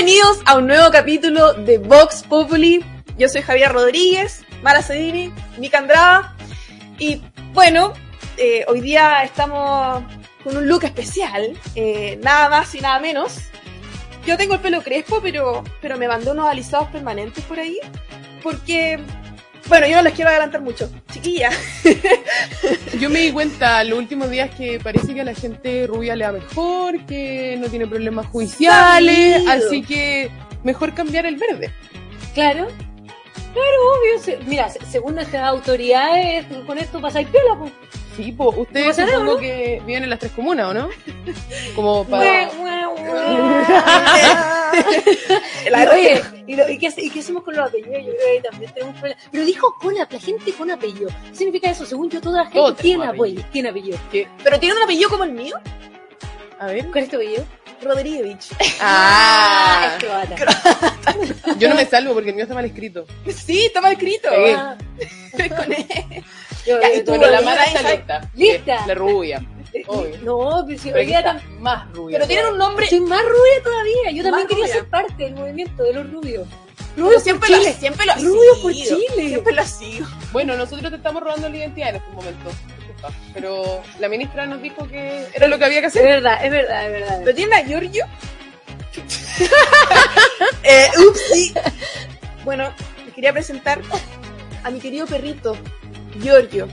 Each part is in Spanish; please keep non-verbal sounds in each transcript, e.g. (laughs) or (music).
Bienvenidos a un nuevo capítulo de Vox Populi. Yo soy Javier Rodríguez, Mara Cedini, Mica Andrada. Y bueno, eh, hoy día estamos con un look especial, eh, nada más y nada menos. Yo tengo el pelo crespo, pero, pero me mandó unos alisados permanentes por ahí. Porque, bueno, yo no les quiero adelantar mucho. Chiquilla. (laughs) Yo me di cuenta los últimos días que parece que a la gente rubia le va mejor, que no tiene problemas judiciales, Sabido. así que mejor cambiar el verde. Claro. Claro, obvio. mira, se- según nuestras autoridades, con esto pasáis piola, pues. Sí, pues ¿No ustedes supongo no? que viven en las tres comunas, ¿o no? Como (laughs) para... (laughs) La- Oye, ¿y, lo- y qué, hace- y qué hacemos con los apellidos? Yo creo que también tenemos problemas. Pero dijo con la, gente con apellido. ¿Qué significa eso? Según yo, toda la gente Todos tiene apellido. Tiene apellido. Pero tiene un apellido como el mío, A ver. ¿Cuál es tu apellido? Rodríguez. (laughs) Ah, es croata. yo no me salvo porque el mío está mal escrito. Sí, está mal escrito. Sí. Ah, Con E. yo- Ya, y yo- tú, Bueno, la mala está lista. ¿Lista? La rubia. eh, obvio. No, pero si Pero tam- más rubia. Pero tienen un nombre. soy más rubia todavía. Yo también Más quería rubia. ser parte del movimiento de los rubios. Por siempre lo, Chile. siempre lo ha Rubios por. Chile. Siempre lo ha sido. Bueno, nosotros te estamos robando la identidad en estos momentos. Disculpa. Pero la ministra nos dijo que era lo que había que Es hacer. verdad, es verdad, es verdad. ¿Pero tiene a Giorgio? (laughs) eh, upsi. Bueno, les quería presentar a mi querido perrito, Giorgio.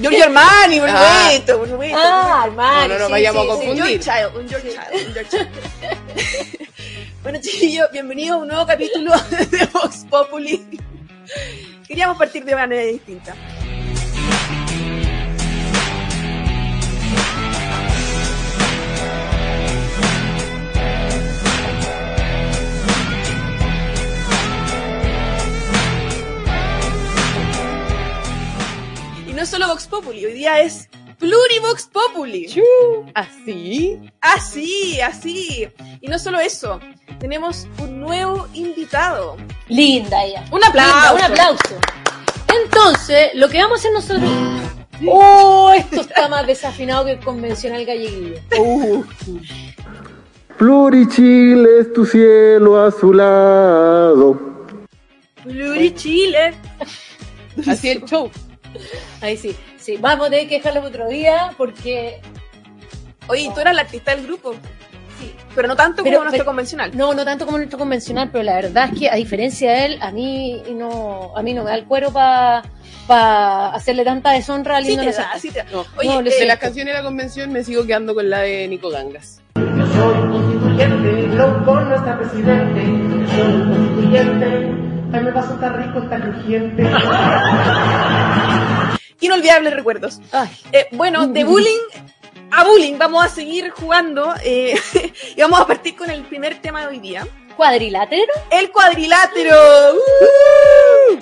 Giorgio Armani, por Ah. supuesto, por supuesto. Ah, hermano. No, no, no sí, vayamos sí, a sí. Un confundir. George Child, un George Child, un George Child. (laughs) bueno, chiquillos, bienvenidos a un nuevo capítulo (laughs) de Vox Populi. Queríamos partir de manera distinta. Es solo Vox Populi, hoy día es Plurivox Populi. ¿Así? Así, así. Y no solo eso, tenemos un nuevo invitado. Linda ella. Un aplauso. Linda, un aplauso. Entonces, lo que vamos a hacer nosotros. Oh, esto está más desafinado que el convencional galleguillo. Uh, Plurichile es tu cielo azulado. Plurichile. así el show. Ahí sí, sí. Vamos a tener que dejarlo otro día porque. Oye, tú eras la artista del grupo, Sí. pero no tanto Pero- como nuestro pero- convencional. No, no tanto como nuestro convencional, pero la verdad es que a diferencia de él, a mí no, a mí no me da el cuero para hacerle tanta deshonra al Sí te da, nacional. sí te da. No. Oye, No, eh, De las canciones de la convención me sigo quedando con la de Nico Gangas. Yo soy constituyente, no está presidente. Yo soy constituyente. Ay, me paso tan rico, tan crujiente. (laughs) inolvidables recuerdos. Eh, bueno, de bullying a bullying vamos a seguir jugando eh, (laughs) y vamos a partir con el primer tema de hoy día. cuadrilátero. El cuadrilátero. ¡Uh!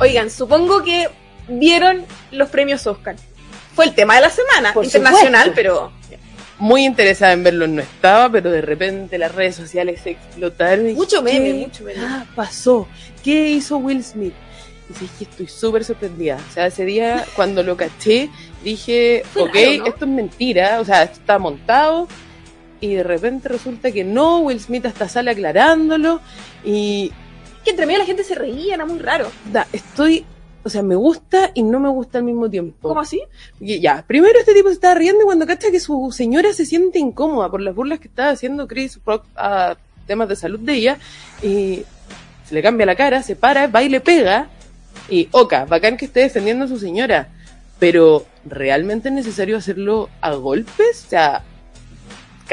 Oigan, supongo que vieron los premios Oscar. Fue el tema de la semana, Por internacional, supuesto. pero Muy interesada en verlo, no estaba, pero de repente las redes sociales se explotaron. y mucho dije, meme, ¿qué mucho meme. ah, pasó? ¿Qué hizo Will Smith? Y dije, estoy súper sorprendida. O sea, ese día (laughs) cuando lo caché, dije, Fue ok, raro, ¿no? esto es mentira, o sea, esto está montado. Y de repente resulta que no, Will Smith hasta sale aclarándolo. Y que entre medio la gente se reía, era muy raro. da, estoy, o sea, me gusta y no me gusta al mismo tiempo. ¿Cómo así? Y ya, primero este tipo se estaba riendo cuando cacha que su señora se siente incómoda por las burlas que estaba haciendo Chris Rock a temas de salud de ella, y se le cambia la cara, se para, va y le pega, y oca, bacán que esté defendiendo a su señora, pero ¿realmente es necesario hacerlo a golpes? O sea,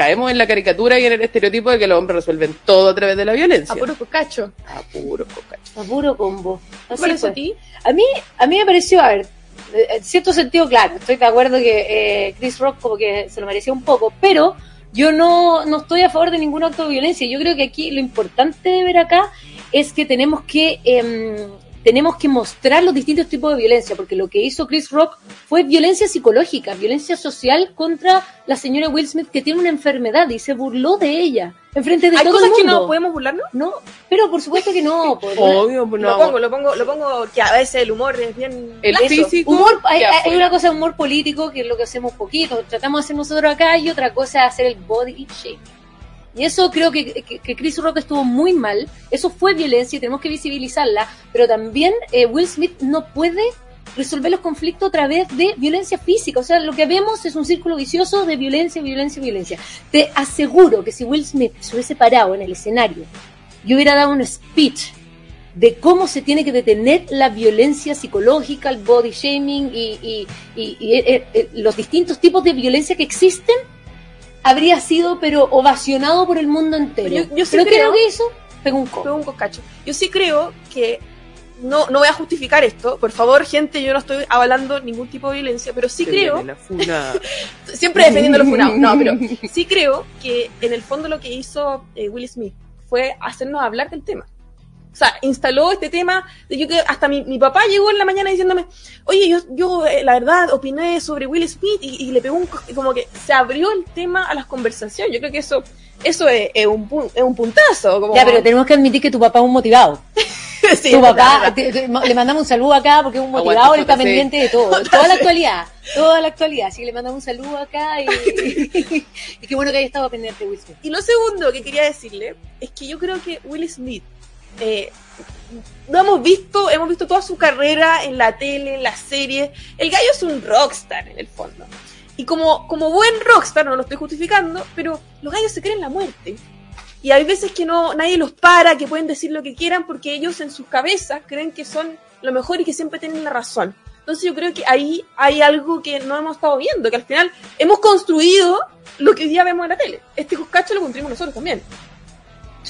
caemos en la caricatura y en el estereotipo de que los hombres resuelven todo a través de la violencia. A puro cocacho. A puro cocacho. A puro combo. ¿Qué Así a ti? A mí, a mí me pareció, a ver, eh, en cierto sentido, claro, estoy de acuerdo que eh, Chris Rock como que se lo merecía un poco, pero yo no, no estoy a favor de ningún acto de violencia. Yo creo que aquí lo importante de ver acá es que tenemos que em, tenemos que mostrar los distintos tipos de violencia, porque lo que hizo Chris Rock fue violencia psicológica, violencia social contra la señora Will Smith que tiene una enfermedad y se burló de ella enfrente de ¿Hay todo cosas el que no podemos burlarnos? No, pero por supuesto que no. (laughs) por- Obvio, pues Lo no. pongo, lo pongo, lo pongo que a veces el humor es bien... El físico. Humor, hay, hay fue. una cosa de humor político que es lo que hacemos poquito, tratamos de hacer nosotros acá y otra cosa es hacer el body shaming. Y eso creo que, que, Chris Rock estuvo muy mal, eso fue violencia y tenemos que visibilizarla, pero también eh, Will Smith no puede resolver los conflictos a través de violencia física, o sea, lo que vemos es un círculo vicioso de violencia, violencia, violencia. Te aseguro que si Will Smith se hubiese parado en el escenario y hubiera dado un speech de cómo se tiene que detener la violencia psicológica, el body shaming y, y- y- y, eh, eh, los distintos tipos de violencia que existen, habría sido pero ovacionado por el mundo entero. Yo- yo sí pero ¿qué es creo- lo que hizo? Pegó un codo. Fue un coscacho. Yo sí creo que no, no voy a justificar esto. Por favor, gente, yo no estoy avalando ningún tipo de violencia, pero sí Se creo, la funa. (laughs) siempre defendiendo los funados, no, pero (laughs) sí creo que en el fondo lo que hizo eh, Will Smith fue hacernos hablar del tema. O sea, instaló este tema, de yo que hasta mi, mi papá llegó en la mañana diciéndome, oye, yo, yo eh, la verdad opiné sobre Will Smith y, y le pegó un, co- como que se abrió el tema a las conversaciones. Yo creo que eso, eso es, es un, es un puntazo. Como... Ya, pero tenemos que admitir que tu papá es un motivado. (laughs) Sí, tu papá, verdad, te- te- le mandamos un saludo acá porque es un motivado, él está pendiente de todo, toda la actualidad, toda la actualidad. Así que le mandamos un saludo acá y, (laughs) y qué bueno que haya estado pendiente Will Smith. Y lo segundo que quería decirle es que yo creo que Will Smith eh, no hemos visto, hemos visto toda su carrera en la tele, en las series. El gallo es un rockstar en el fondo. Y como, como buen rockstar, no lo estoy justificando, pero los gallos se creen la muerte. Y hay veces que no, nadie los para, que pueden decir lo que quieran, porque ellos en sus cabezas creen que son lo mejor y que siempre tienen la razón. Entonces yo creo que ahí hay algo que no hemos estado viendo, que al final hemos construido lo que hoy día vemos en la tele. Este cuscacho lo construimos nosotros también.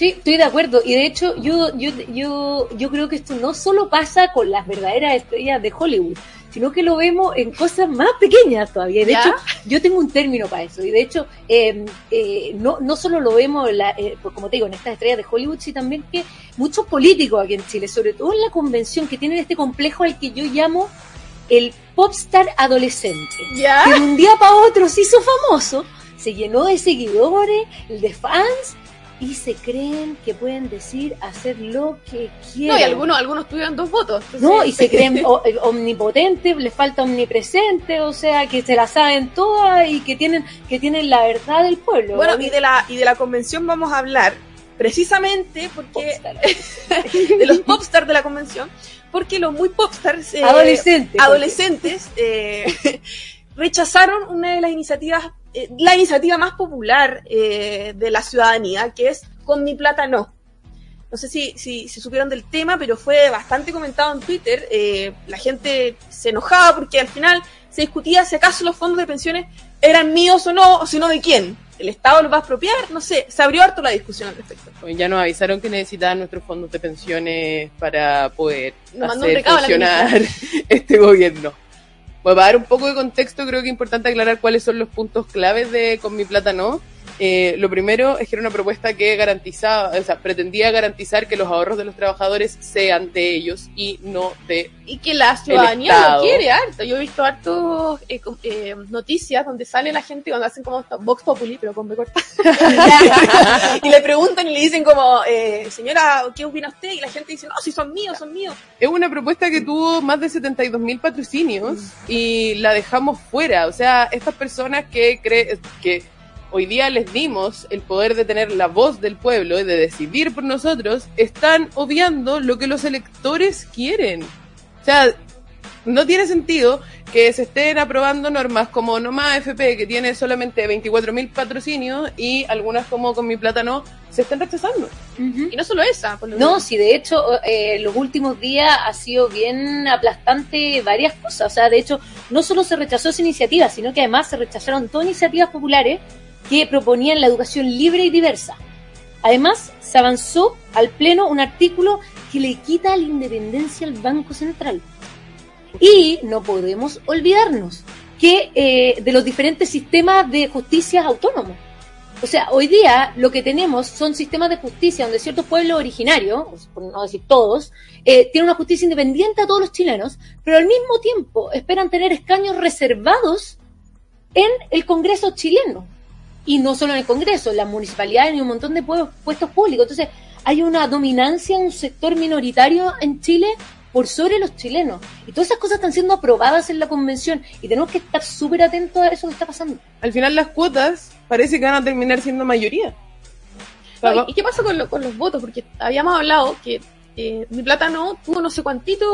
Sí, estoy de acuerdo. Y de hecho, yo, yo, yo, yo creo que esto no solo pasa con las verdaderas estrellas de Hollywood, sino que lo vemos en cosas más pequeñas todavía. De ¿Ya? hecho, yo tengo un término para eso. Y de hecho, eh, eh, no, no solo lo vemos, en la, eh, pues como te digo, en estas estrellas de Hollywood, sino también que muchos políticos aquí en Chile, sobre todo en la convención, que tienen este complejo al que yo llamo el popstar adolescente ¿Ya? que de un día para otro se hizo famoso, se llenó de seguidores, de fans, y se creen que pueden decir, hacer lo que quieran. No, y algunos, algunos tuvieron dos votos. entonces- No, y (laughs) se creen eh, omnipotentes, les falta omnipresente, o sea, que se la saben todas y que tienen, que tienen la verdad del pueblo. Bueno, y de la, y de la convención vamos a hablar precisamente porque (laughs) de los popstars de la convención, porque los muy popstars eh, Adolescentes. adolescentes eh, (laughs) rechazaron una de las iniciativas, eh, la iniciativa más popular eh, de la ciudadanía, que es Con mi plata no. No sé si, si, si supieron del tema, pero fue bastante comentado en Twitter. eh, la gente se enojaba porque al final se discutía si acaso los fondos de pensiones eran míos o no, o si no de quién. ¿El Estado los va a expropiar? No sé, se abrió harto la discusión al respecto. Pues ya nos avisaron que necesitaban nuestros fondos de pensiones para poder Nos hacer funcionar (laughs) este gobierno. Bueno, para dar un poco de contexto, creo que es importante aclarar cuáles son los puntos claves de Con mi plata no. Eh, lo primero es que era una propuesta que garantizaba, o sea, pretendía garantizar que los ahorros de los trabajadores sean de ellos y no de Y que la ciudadanía lo quiere harto. Yo he visto hartos eh, eh, noticias donde sale la gente cuando hacen como Vox Populi, pero con B corta. (laughs) (laughs) y le preguntan y le dicen como, eh, señora, ¿qué opina usted? Y la gente dice, no, si son míos, son míos. Es una propuesta que tuvo más de 72 mil patrocinios y la dejamos fuera. O sea, estas personas que creen que hoy día les dimos el poder de tener la voz del pueblo y de decidir por nosotros, están obviando lo que los electores quieren. O sea, no tiene sentido que se estén aprobando normas como Nomás FP, que tiene solamente 24 mil patrocinios, y algunas como Con mi plata no, se están rechazando. Y no solo esa. por lo No, menos. sí, de hecho, eh, los últimos días ha sido bien aplastante varias cosas. O sea, de hecho, no solo se rechazó esa iniciativa, sino que además se rechazaron todas iniciativas populares que proponían la educación libre y diversa. Además, se avanzó al Pleno un artículo que le quita la independencia al Banco Central. Y no podemos olvidarnos que eh, de los diferentes sistemas de justicia autónomos. O sea, hoy día lo que tenemos son sistemas de justicia donde ciertos pueblos originarios, por no decir todos, eh, tienen una justicia independiente a todos los chilenos, pero al mismo tiempo esperan tener escaños reservados en el Congreso chileno. Y no solo en el Congreso, en las municipalidades y un montón de puestos públicos. Entonces, hay una dominancia en un sector minoritario en Chile por sobre los chilenos. Y todas esas cosas están siendo aprobadas en la convención y tenemos que estar súper atentos a eso que está pasando. Al final las cuotas parece que van a terminar siendo mayoría. ¿Y qué pasa con, lo- con los votos? Porque habíamos hablado que eh, Mi Plátano tuvo no sé cuantito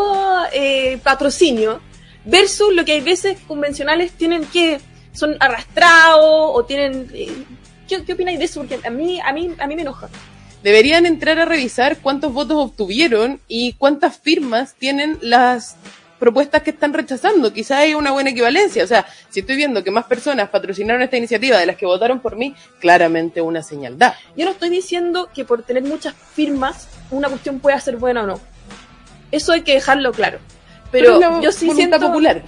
eh, patrocinio versus lo que hay veces convencionales tienen que son arrastrados o tienen... eh, ¿qué, ¿Qué opináis de eso? Porque a mí, a mí, a mí me enoja. deberían entrar a revisar cuántos votos obtuvieron y cuántas firmas tienen las propuestas que están rechazando. Quizá hay una buena equivalencia. O sea, si estoy viendo que más personas patrocinaron esta iniciativa de las que votaron por mí, claramente una señal da. Yo no estoy diciendo que por tener muchas firmas una cuestión pueda ser buena o no. Eso hay que dejarlo claro. Pero, la yo sí siento popular.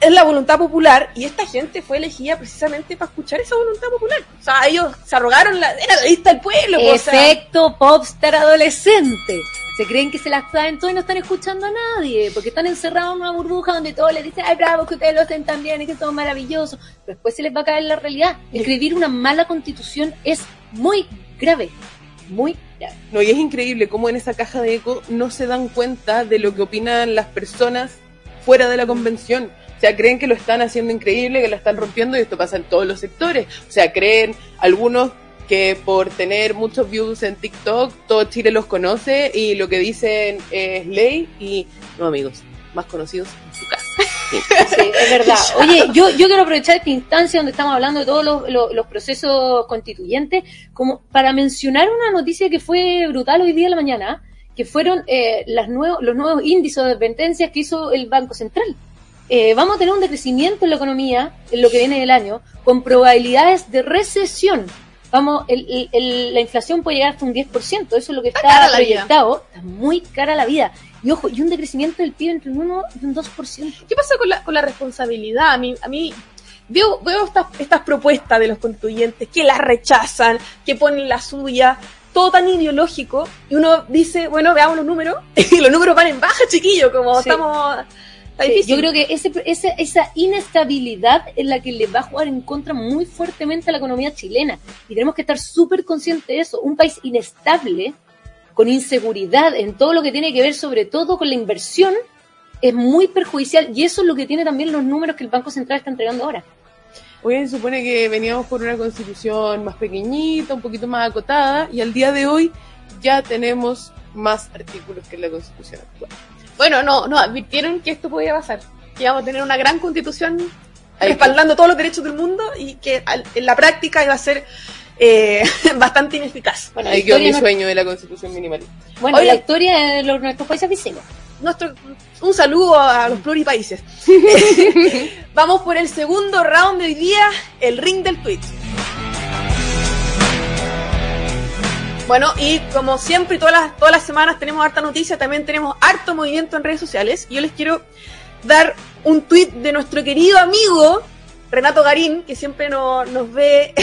Es la voluntad popular y esta gente fue elegida precisamente para escuchar esa voluntad popular. O sea, ellos se arrogaron la era la lista del pueblo. po, o sea, Efecto popstar adolescente. Se creen que se las saben todo y no están escuchando a nadie, porque están encerrados en una burbuja donde todos les dicen, ay, bravo, que ustedes lo hacen tan bien y que son maravillosos. Pero después se les va a caer la realidad. Escribir una mala constitución es muy grave. Muy grave. No, y es increíble cómo en esa caja de eco no se dan cuenta de lo que opinan las personas fuera de la convención. O sea, creen que lo están haciendo increíble, que lo están rompiendo y esto pasa en todos los sectores. O sea, creen algunos que por tener muchos views en TikTok, todo Chile los conoce y lo que dicen es ley y no amigos, más conocidos en su casa. Sí. Sí, es verdad. (laughs) Oye, yo, yo quiero aprovechar esta instancia donde estamos hablando de todos los, los- los procesos constituyentes como para mencionar una noticia que fue brutal hoy día en la mañana, que fueron eh, las nuevos, los nuevos índices de advertencias que hizo el Banco Central. Eh, vamos a tener un decrecimiento en la economía en lo que viene del año, con probabilidades de recesión. Vamos, el- el- el- la inflación puede llegar hasta un 10%, eso es lo que está, proyectado. Está muy cara la vida. Y ojo, y un decrecimiento del PIB entre un 1 y un 2%. ¿Qué pasa con la, con la responsabilidad? A mí, a mí veo, veo estas, estas propuestas de los constituyentes que las rechazan, que ponen la suya, todo tan ideológico, y uno dice, bueno, veamos los números, (laughs) y los números van en baja, chiquillo, como Sí. estamos... Sí, yo creo que ese, esa inestabilidad es la que le va a jugar en contra muy fuertemente a la economía chilena. Y tenemos que estar súper conscientes de eso. Un país inestable, con inseguridad en todo lo que tiene que ver sobre todo con la inversión, es muy perjudicial. Y eso es lo que tiene también los números que el Banco Central está entregando ahora. Hoy se supone que veníamos por una constitución más pequeñita, un poquito más acotada, y al día de hoy ya tenemos más artículos que la constitución actual. Bueno, no, no, advirtieron que esto podía pasar. Que íbamos a tener una gran constitución respaldando todos los derechos del mundo y que al- en la práctica iba a ser eh, (laughs) bastante ineficaz. Bueno, Ahí quedó mi no- sueño de la constitución minimalista. bueno, Oye. la historia de los, nuestros países vecinos. Nuestro, un saludo a los pluripaíses. (laughs) (laughs) Vamos por el segundo round de hoy día, el ring del tweet. Bueno, y como siempre, todas las, todas las semanas tenemos harta noticia, también tenemos harto movimiento en redes sociales. Y yo les quiero dar un tweet de nuestro querido amigo Renato Garín, que siempre no- nos ve,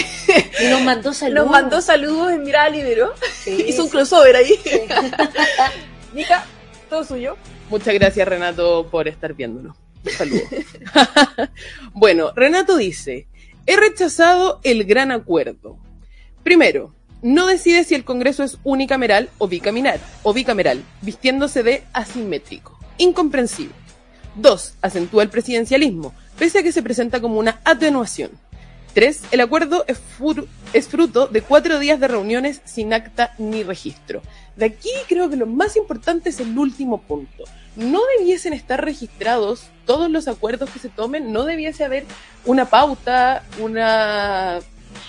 Y nos mandó (laughs) saludos. nos mandó saludos en Mirada Libero. Sí, (laughs) Hizo un sí. crossover ahí. Mica, (laughs) todo suyo. Muchas gracias, Renato, por estar viéndonos. Un saludo. bueno, Renato dice, he rechazado el gran acuerdo. Primero, no decide si el Congreso es unicameral o bicameral, o bicameral, vistiéndose de asimétrico. Incomprensible. Dos, acentúa el presidencialismo, pese a que se presenta como una atenuación. Tres, el acuerdo es, es fruto de cuatro días de reuniones sin acta ni registro. De aquí creo que lo más importante es el último punto. No debiesen estar registrados todos los acuerdos que se tomen, no debiese haber una pauta, una...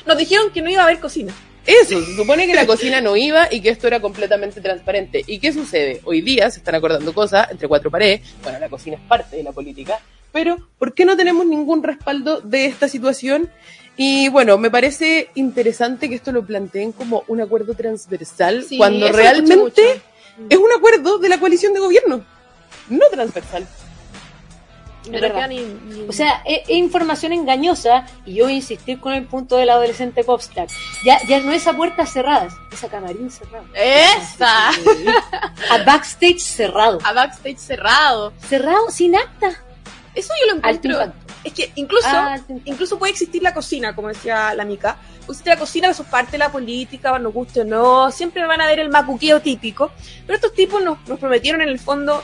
Nos dijeron que no iba a haber cocina. Eso, se supone que la cocina no iba y que esto era completamente transparente. ¿Y qué sucede? Hoy día se están acordando cosas entre cuatro paredes, bueno, la cocina es parte de la política, pero ¿por qué no tenemos ningún respaldo de esta situación? Y bueno, me parece interesante que esto lo planteen como un acuerdo transversal, Sí, cuando realmente es un acuerdo de la coalición de gobierno, no transversal. No ni, ni- O sea, es, es información engañosa y yo voy a insistir con el punto del adolescente popstar. Ya, ya no es a puertas cerradas, es a camarín cerrado. ¡Esa! (laughs) A backstage cerrado. A backstage cerrado. Cerrado sin acta. Eso yo lo encuentro. Es que incluso, Ah, incluso puede existir la cocina, como decía la Mica. Existir la cocina, eso es parte de la política, nos guste o no. Siempre van a ver el macuqueo típico. Pero estos tipos nos, nos prometieron en el fondo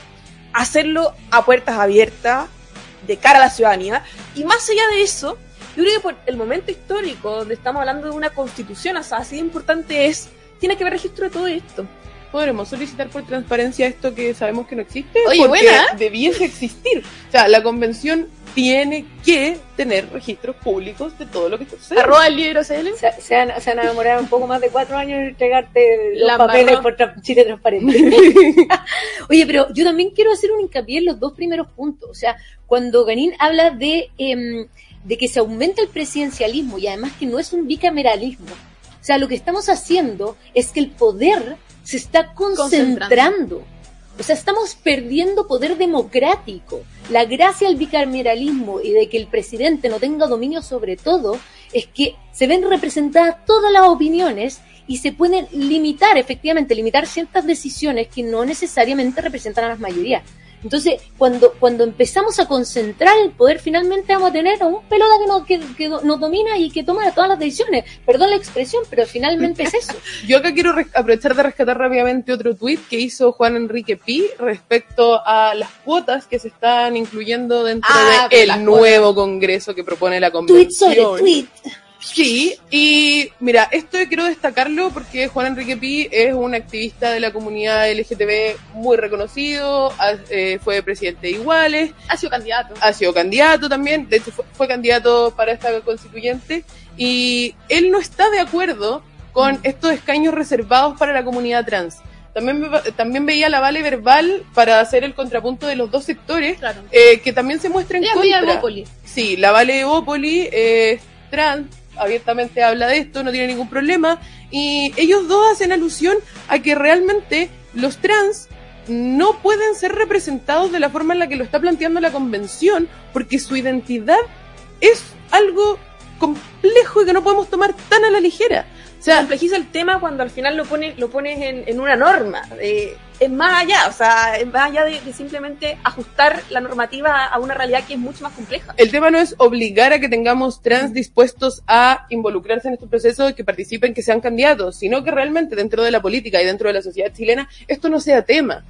hacerlo a puertas abiertas, de cara a la ciudadanía. Y más allá de eso, yo creo que por el momento histórico, donde estamos hablando de una constitución, así de importante es, tiene que haber registro de todo esto. Podremos solicitar por transparencia esto que sabemos que no existe Oye, porque buena. debiese existir. O sea, la convención tiene que tener registros públicos de todo lo que sucede. Arroba el libro CL. Se, se han, se han enamorado un poco más de cuatro años en entregarte los La papeles por tra- Chile transparente. (laughs) Oye, pero yo también quiero hacer un hincapié en los dos primeros puntos. O sea, cuando Ganín habla de, em, de que se aumenta el presidencialismo y además que no es un bicameralismo. O sea, lo que estamos haciendo es que el poder se está concentrando. O sea, estamos perdiendo poder democrático. La gracia del bicameralismo y de que el presidente no tenga dominio sobre todo es que se ven representadas todas las opiniones y se pueden limitar, efectivamente, limitar ciertas decisiones que no necesariamente representan a las mayorías. Entonces, cuando, cuando empezamos a concentrar el poder, finalmente vamos a tener a un pelota que nos, que, que nos domina y que toma todas las decisiones. Perdón la expresión, pero finalmente es eso. (laughs) Yo acá quiero aprovechar de rescatar rápidamente otro tuit que hizo Juan Enrique Pi respecto a las cuotas que se están incluyendo dentro Ah, del nuevo congreso que propone la Tweet convención. sobre tweet. Sí, y mira, esto quiero destacarlo porque Juan Enrique Pi es un activista de la comunidad LGTB muy reconocido, ha- eh, fue presidente de Iguales, Ha sido candidato. ha sido candidato también, de hecho fue, fue candidato para esta constituyente, y él no está de acuerdo con estos escaños reservados para la comunidad trans. También, también veía la vale verbal para hacer el contrapunto de los dos sectores, Claro. eh, que también se muestra en media contra. Evópoli. Sí, la Vale Evópoli es trans, abiertamente habla de esto, no tiene ningún problema, y ellos dos hacen alusión a que realmente los trans no pueden ser representados de la forma en la que lo está planteando la convención, porque su identidad es algo complejo y que no podemos tomar tan a la ligera. O Se sea, complejiza el tema cuando al final lo pones, lo pones en, en una norma. Eh, es más allá, o sea, es más allá de, de simplemente ajustar la normativa a una realidad que es mucho más compleja. el tema no es obligar a que tengamos trans dispuestos a involucrarse en este proceso que participen, que sean candidatos, sino que realmente dentro de la política y dentro de la sociedad chilena esto no sea tema.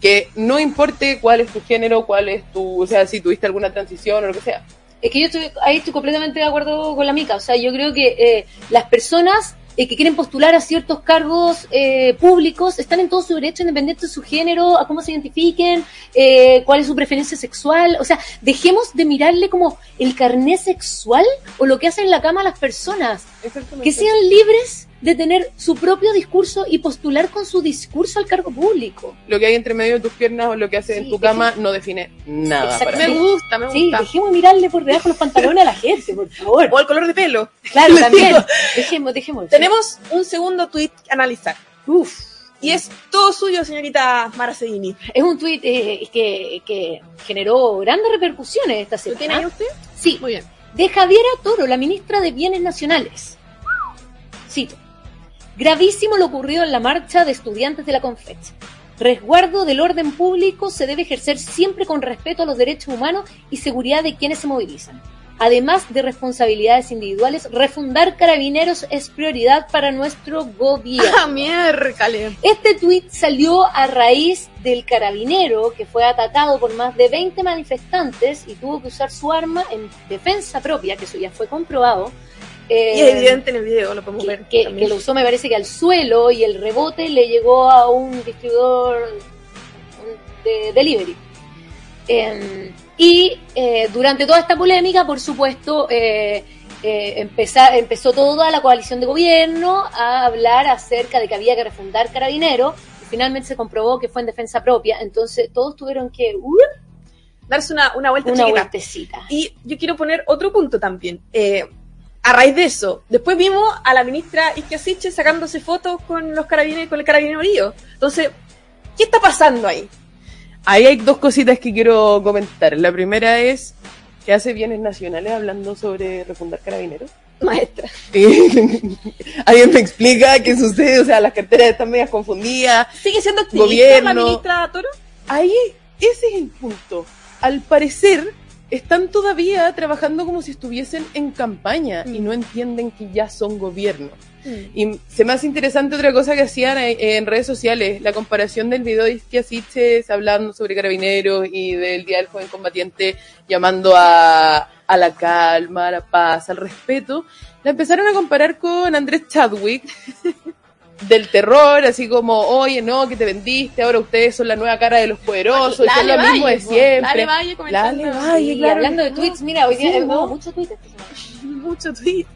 Que no importe cuál es tu género, cuál es tu, o sea, si tuviste alguna transición o lo que sea. Es que yo estoy, ahí estoy completamente de acuerdo con la Mica. O sea, yo creo que eh, las personas eh, que quieren postular a ciertos cargos eh, públicos están en todo su derecho, independiente de su género, a cómo se identifiquen, eh, cuál es su preferencia sexual. O sea, dejemos de mirarle como el carné sexual o lo que hacen en la cama a las personas. Que sean libres de tener su propio discurso y postular con su discurso al cargo público. Lo que hay entre medio de tus piernas o lo que haces en Sí, tu cama no define nada para. Me gusta, me Sí, gusta. dejemos de mirarle por debajo los pantalones a la gente, por favor. O el color de pelo. Claro, (laughs) también. Dejemos, dejemos. Tenemos un segundo tweet que analizar. Uf. Y es todo suyo, señorita Mara Sedini. Es un tuit eh, que, que generó grandes repercusiones esta ¿Lo semana. tiene ahí usted? Sí, Muy bien. de Javiera Toro, la ministra de Bienes Nacionales. Cito. Gravísimo lo ocurrido en la marcha de estudiantes de la Confet. Resguardo del orden público se debe ejercer siempre con respeto a los derechos humanos y seguridad de quienes se movilizan. Además de responsabilidades individuales, refundar carabineros es prioridad para nuestro gobierno. ¡Ah, (laughs) miércale! Este tuit salió a raíz del carabinero que fue atacado por más de 20 manifestantes y tuvo que usar su arma en defensa propia, que eso ya fue comprobado. Eh, Y es evidente en el video, lo podemos que, ver. que- lo usó me parece que al suelo y el rebote le llegó a un distribuidor de delivery. Eh, y eh, durante toda esta polémica, por supuesto, eh, eh, empezó toda la coalición de gobierno a hablar acerca de que había que refundar Carabinero. Y finalmente se comprobó que fue en defensa propia. Entonces todos tuvieron que uh, Darse una, una vuelta una chiquita. vueltecita. Y yo quiero poner otro punto también. Eh, a raíz de eso, después vimos a la ministra Isquiasiche sacándose fotos con los carabineros, con el carabinero herido. Entonces, ¿qué está pasando ahí? Ahí hay dos cositas que quiero comentar. La primera es que hace bienes nacionales hablando sobre refundar carabineros. Maestra. (laughs) Alguien me explica qué sucede, o sea, las carteras están medias confundidas. ¿Sigue siendo activista Gobierno. la ministra Toro? Ahí, ese es el punto. Al parecer, están todavía trabajando como si estuviesen en campaña y Mm. no entienden que ya son gobierno. Y se me hace interesante otra cosa que hacían en, en redes sociales, la comparación del video de Isquia Siches hablando sobre carabineros y del Día del Joven Combatiente llamando a, a la calma, a la paz, al respeto. La empezaron a comparar con Andrés Chadwick del terror, así como, oye, no, que te vendiste, ahora ustedes son la nueva cara de los poderosos, son lo mismo de siempre. Lale Valle comentando. Lale Valle, claro. hablando de tweets, mira, hoy día Sí, (laughs) mucho tweet.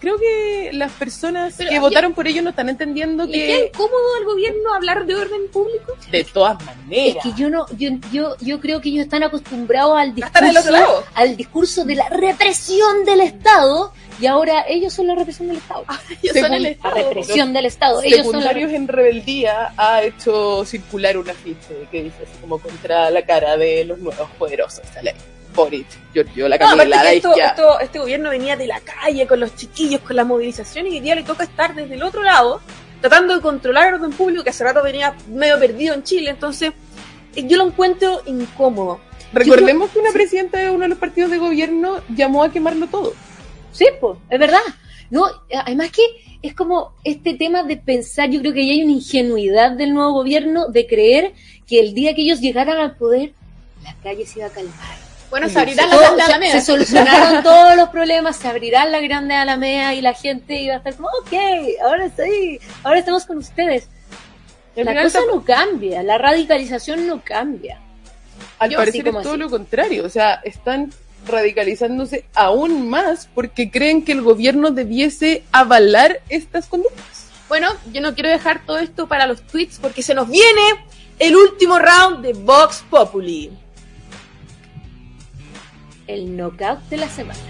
Creo que las personas Pero que votaron por ello no están entendiendo ¿Le que incómodo al gobierno hablar de orden público? de todas Es maneras. que yo no, yo, yo, yo creo que ellos están acostumbrados al otro discurso, lado. al discurso de la represión del Estado y ahora ellos son la represión del Estado. Ellos son el La represión del Estado. Ellos son la Secundarios en Rebeldía ha hecho circular un afiche que dice así como contra la cara de los nuevos poderosos. Sale Boric, Giorgio, la No, aparte Camila, la que esto, esto- este gobierno venía de la calle con los chiquillos, con la movilización y hoy día le toca estar desde el otro lado tratando de controlar el orden público que hace rato venía medio perdido en Chile. Entonces, eh, yo lo encuentro incómodo. Recordemos que una presidenta de uno de los partidos de gobierno llamó a quemarlo todo. Sí, pues, es verdad. No, además que es como este tema de pensar, yo creo que ya hay una ingenuidad del nuevo gobierno de creer que el día que ellos llegaran al poder, la calle se iba a calmar. Bueno, se las se, grandes alamedas. se solucionaron (laughs) todos los problemas, se abrirán las grandes alamedas y la gente iba a estar como, ok, ahora sí, ahora estamos con ustedes. La cosa no cambia, la radicalización no cambia. Al Yo parecer es todo así. lo contrario, o sea, están radicalizándose aún más porque creen que el gobierno debiese avalar estas conductas. Bueno, yo no quiero dejar todo esto para los tweets porque se nos viene el último round de Vox Populi. El knockout de la semana.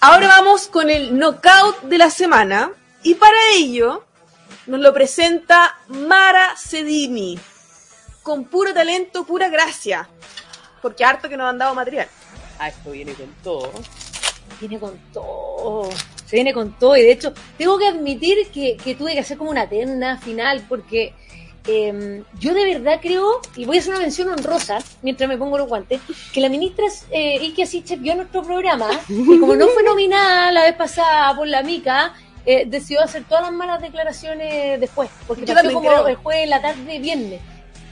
Ahora vamos con el knockout de la semana y para ello nos lo presenta Mara Sedini con puro talento, pura gracia, porque harto que nos han dado material. Ah, esto viene con todo. Viene con todo. Se viene con todo. Y de hecho, tengo que admitir que, que tuve que hacer como una terna final porque eh, yo de verdad creo, y voy a hacer una mención honrosa mientras me pongo los guantes, que la ministra eh, Ikia Sichel vio nuestro programa y como no fue nominada la vez pasada por la MICA, eh, decidió hacer todas las malas declaraciones después, porque Yo partió como creo. el jueves en la tarde viernes.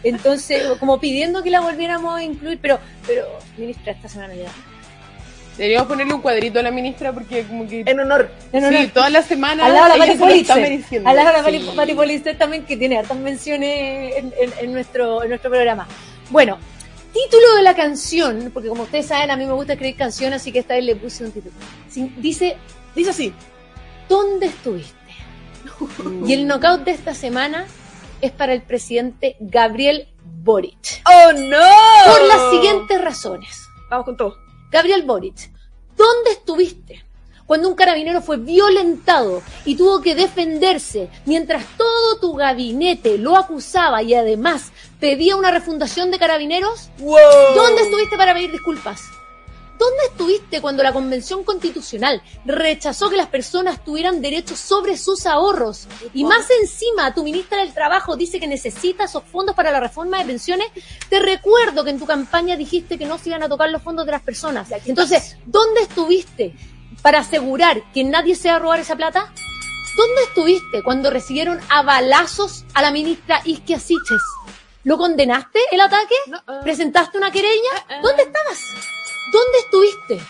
Entonces, como pidiendo que la volviéramos a incluir, pero, pero, ministra, esta semana ya. Deberíamos ponerle un cuadrito a la ministra porque como que... En honor. No, no, sí, todas las semanas de la lado de la Sí. Pati Politzer también, que tiene hartas menciones en, en- en nuestro, en nuestro programa. Bueno, título de la canción, porque como ustedes saben, a mí me gusta escribir canciones, así que esta vez le puse un título. Dice, Dice así. ¿dónde estuviste? Y el knockout de esta semana es para el presidente Gabriel Boric. ¡Oh, no! Por las siguientes razones. Vamos con todo. Gabriel Boric, ¿dónde estuviste cuando un carabinero fue violentado y tuvo que defenderse mientras todo tu gabinete lo acusaba y además pedía una refundación de carabineros? ¡Wow! ¿Dónde estuviste para pedir disculpas? ¿Dónde estuviste cuando la Convención Constitucional rechazó que las personas tuvieran derechos sobre sus ahorros? Y más encima, tu ministra del Trabajo dice que necesita esos fondos para la reforma de pensiones. Te recuerdo que en tu campaña dijiste que no se iban a tocar los fondos de las personas. Entonces, ¿dónde estuviste para asegurar que nadie se va a robar esa plata? ¿Dónde estuviste cuando recibieron a balazos a la ministra Isquia Siches? ¿Lo condenaste el ataque? Ah. ¿Presentaste una querella? ah. ¿Dónde estabas? ¿Dónde estuviste?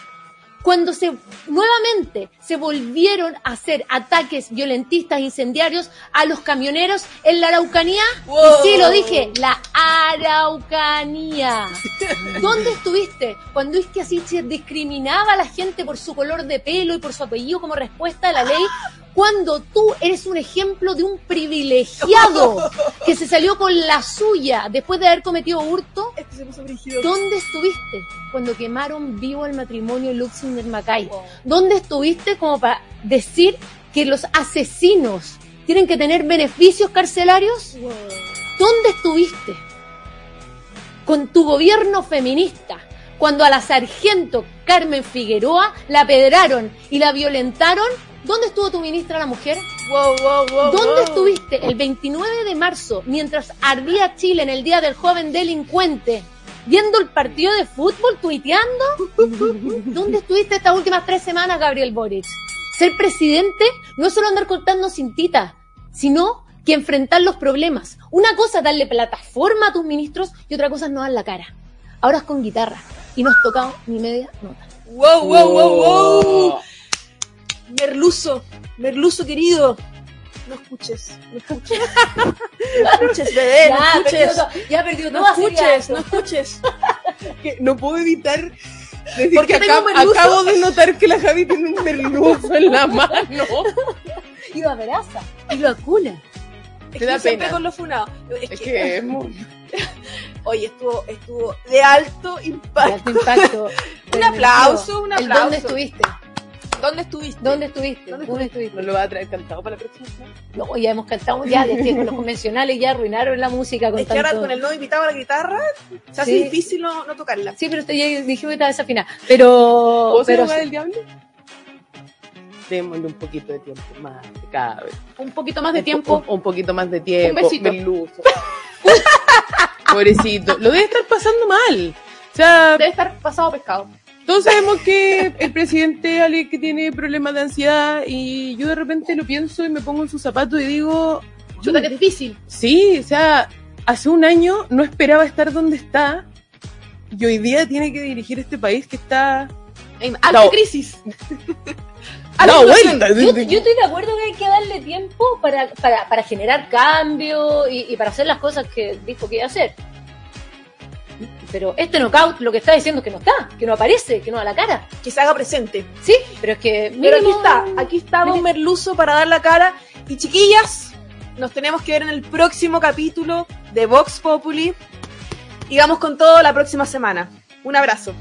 Cuando se nuevamente se volvieron a hacer ataques violentistas incendiarios a los camioneros en la Araucanía. Wow. Y sí, lo dije, la Araucanía. (laughs) ¿Dónde estuviste cuando Isquia Siches discriminaba a la gente por su color de pelo y por su apellido como respuesta a la ley? Cuando tú eres un ejemplo de un privilegiado que se salió con la suya después de haber cometido hurto, Este se puso brígido. ¿Dónde estuviste cuando quemaron vivo el matrimonio Luxinger Macay? ¿Dónde estuviste como para decir que los asesinos tienen que tener beneficios carcelarios? ¿Dónde estuviste con tu gobierno feminista cuando a la sargento Carmen Figueroa la pedraron y la violentaron? ¿Dónde estuvo tu ministra la mujer? Wow, wow, wow. ¿Dónde wow. estuviste el 29 de marzo mientras ardía Chile en el Día del Joven Delincuente? ¿Viendo el partido de fútbol, tuiteando? (laughs) ¿Dónde estuviste estas últimas tres semanas, Gabriel Boric? Ser presidente no es solo andar contando cintitas, sino que enfrentar los problemas. Una cosa es darle plataforma a tus ministros y otra cosa es no dar la cara. Ahora es con guitarra y no has tocado ni media nota. Wow, wow, wow, wow. Merluzo, Merluzo querido. No escuches, no escuches. No escuches, bebé, no (laughs) escuches. perdió ya perdió No toda escuches, no escuches. (laughs) Que no puedo evitar decir ¿Por que merluzo? acabo de notar que la Javi tiene un merluzo en la mano. Y lo abraza y lo acuna. Es Te que da siempre pena. con lo funado. Es, Es que, que es muy... (laughs) oye, estuvo, estuvo de alto De impacto. alto impacto. Un aplauso, un aplauso. ¿Dónde estuviste? ¿Dónde estuviste? ¿Dónde estuviste? ¿Dónde ¿Dónde estuviste? ¿No lo va a traer cantado para la próxima semana? No, ya hemos cantado, ya desde con los convencionales ya arruinaron la música con Es que ahora con el nuevo invitado a la guitarra se hace Sí. difícil no, no tocarla. Sí, pero usted ya dijimos que estaba desafinada. Pero, ¿Puedo ser pero sí, del diablo? Démosle un poquito de tiempo más de cada vez. Un poquito más de Un po- tiempo. Un, un poquito más de tiempo. Un besito. Merluzo. (laughs) Pobrecito. Lo debe estar pasando mal. O sea, Debe estar pasado pescado. Todos sabemos que el presidente es alguien que tiene problemas de ansiedad y yo de repente lo pienso y me pongo en sus zapatos y digo, Chuta, que difícil. sí, o sea, hace un año no esperaba estar donde está y hoy día tiene que dirigir este país que está... En alta No. crisis. (laughs) (laughs) ¡Da vuelta! yo, yo estoy de acuerdo que hay que darle tiempo para, para, para generar cambio y, y para hacer las cosas que dijo que iba a hacer. Pero este knockout lo que está diciendo es que no está, que no aparece, que no da la cara. Que se haga presente. Sí, pero es que Pero aquí está, aquí está Don Merluzo para dar la cara. Y chiquillas, nos tenemos que ver en el próximo capítulo de Vox Populi. Y vamos con todo la próxima semana. Un abrazo.